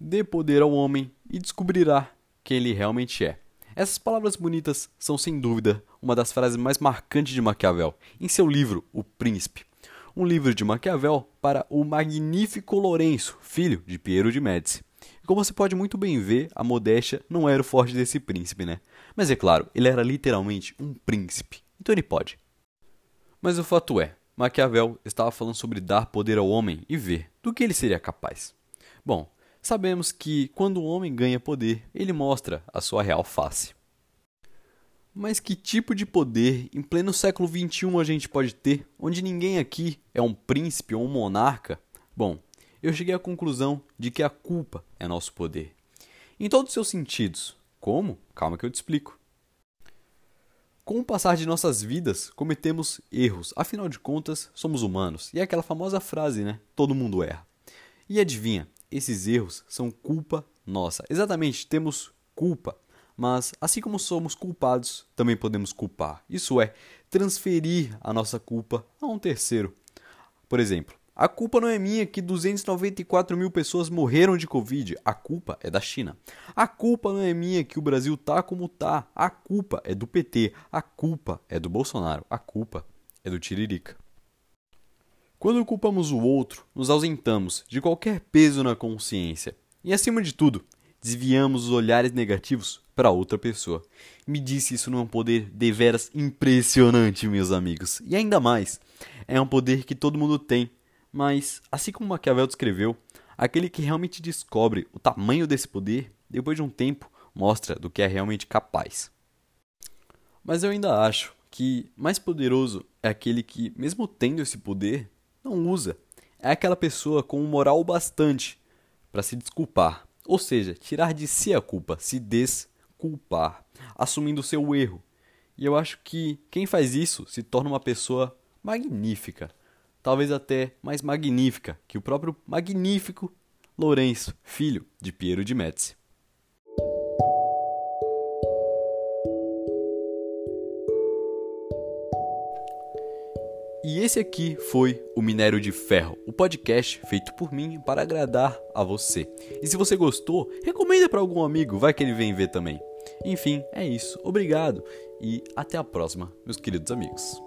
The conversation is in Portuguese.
dê poder ao homem e descobrirá quem ele realmente é. Essas palavras bonitas são sem dúvida uma das frases mais marcantes de Maquiavel em seu livro O Príncipe, um livro de Maquiavel para o magnífico Lourenço, filho de Piero de Médici. Como você pode muito bem ver, a modéstia não era o forte desse príncipe, né? Mas é claro, ele era literalmente um príncipe, então ele pode. Mas o fato é, Maquiavel estava falando sobre dar poder ao homem e ver do que ele seria capaz. Bom, sabemos que quando o homem ganha poder, ele mostra a sua real face. Mas que tipo de poder em pleno século XXI a gente pode ter, onde ninguém aqui é um príncipe ou um monarca? Bom, eu cheguei à conclusão de que a culpa é nosso poder. Em todos os seus sentidos. Como? Calma que eu te explico. Com o passar de nossas vidas, cometemos erros. Afinal de contas, somos humanos. E é aquela famosa frase, né? Todo mundo erra. E adivinha, esses erros são culpa nossa. Exatamente, temos culpa. Mas assim como somos culpados, também podemos culpar. Isso é, transferir a nossa culpa a um terceiro. Por exemplo, a culpa não é minha que 294 mil pessoas morreram de Covid. A culpa é da China. A culpa não é minha que o Brasil tá como tá. A culpa é do PT. A culpa é do Bolsonaro. A culpa é do Tiririca. Quando culpamos o outro, nos ausentamos de qualquer peso na consciência. E acima de tudo, desviamos os olhares negativos para outra pessoa. Me disse isso não é um poder deveras impressionante, meus amigos. E ainda mais, é um poder que todo mundo tem mas, assim como Maquiavel descreveu, aquele que realmente descobre o tamanho desse poder, depois de um tempo, mostra do que é realmente capaz. Mas eu ainda acho que mais poderoso é aquele que, mesmo tendo esse poder, não usa. É aquela pessoa com moral bastante para se desculpar, ou seja, tirar de si a culpa, se desculpar, assumindo o seu erro. E eu acho que quem faz isso se torna uma pessoa magnífica, talvez até mais magnífica que o próprio magnífico Lourenço, filho de Piero de Médici. E esse aqui foi o Minério de Ferro, o podcast feito por mim para agradar a você. E se você gostou, recomenda para algum amigo, vai que ele vem ver também. Enfim, é isso. Obrigado e até a próxima, meus queridos amigos.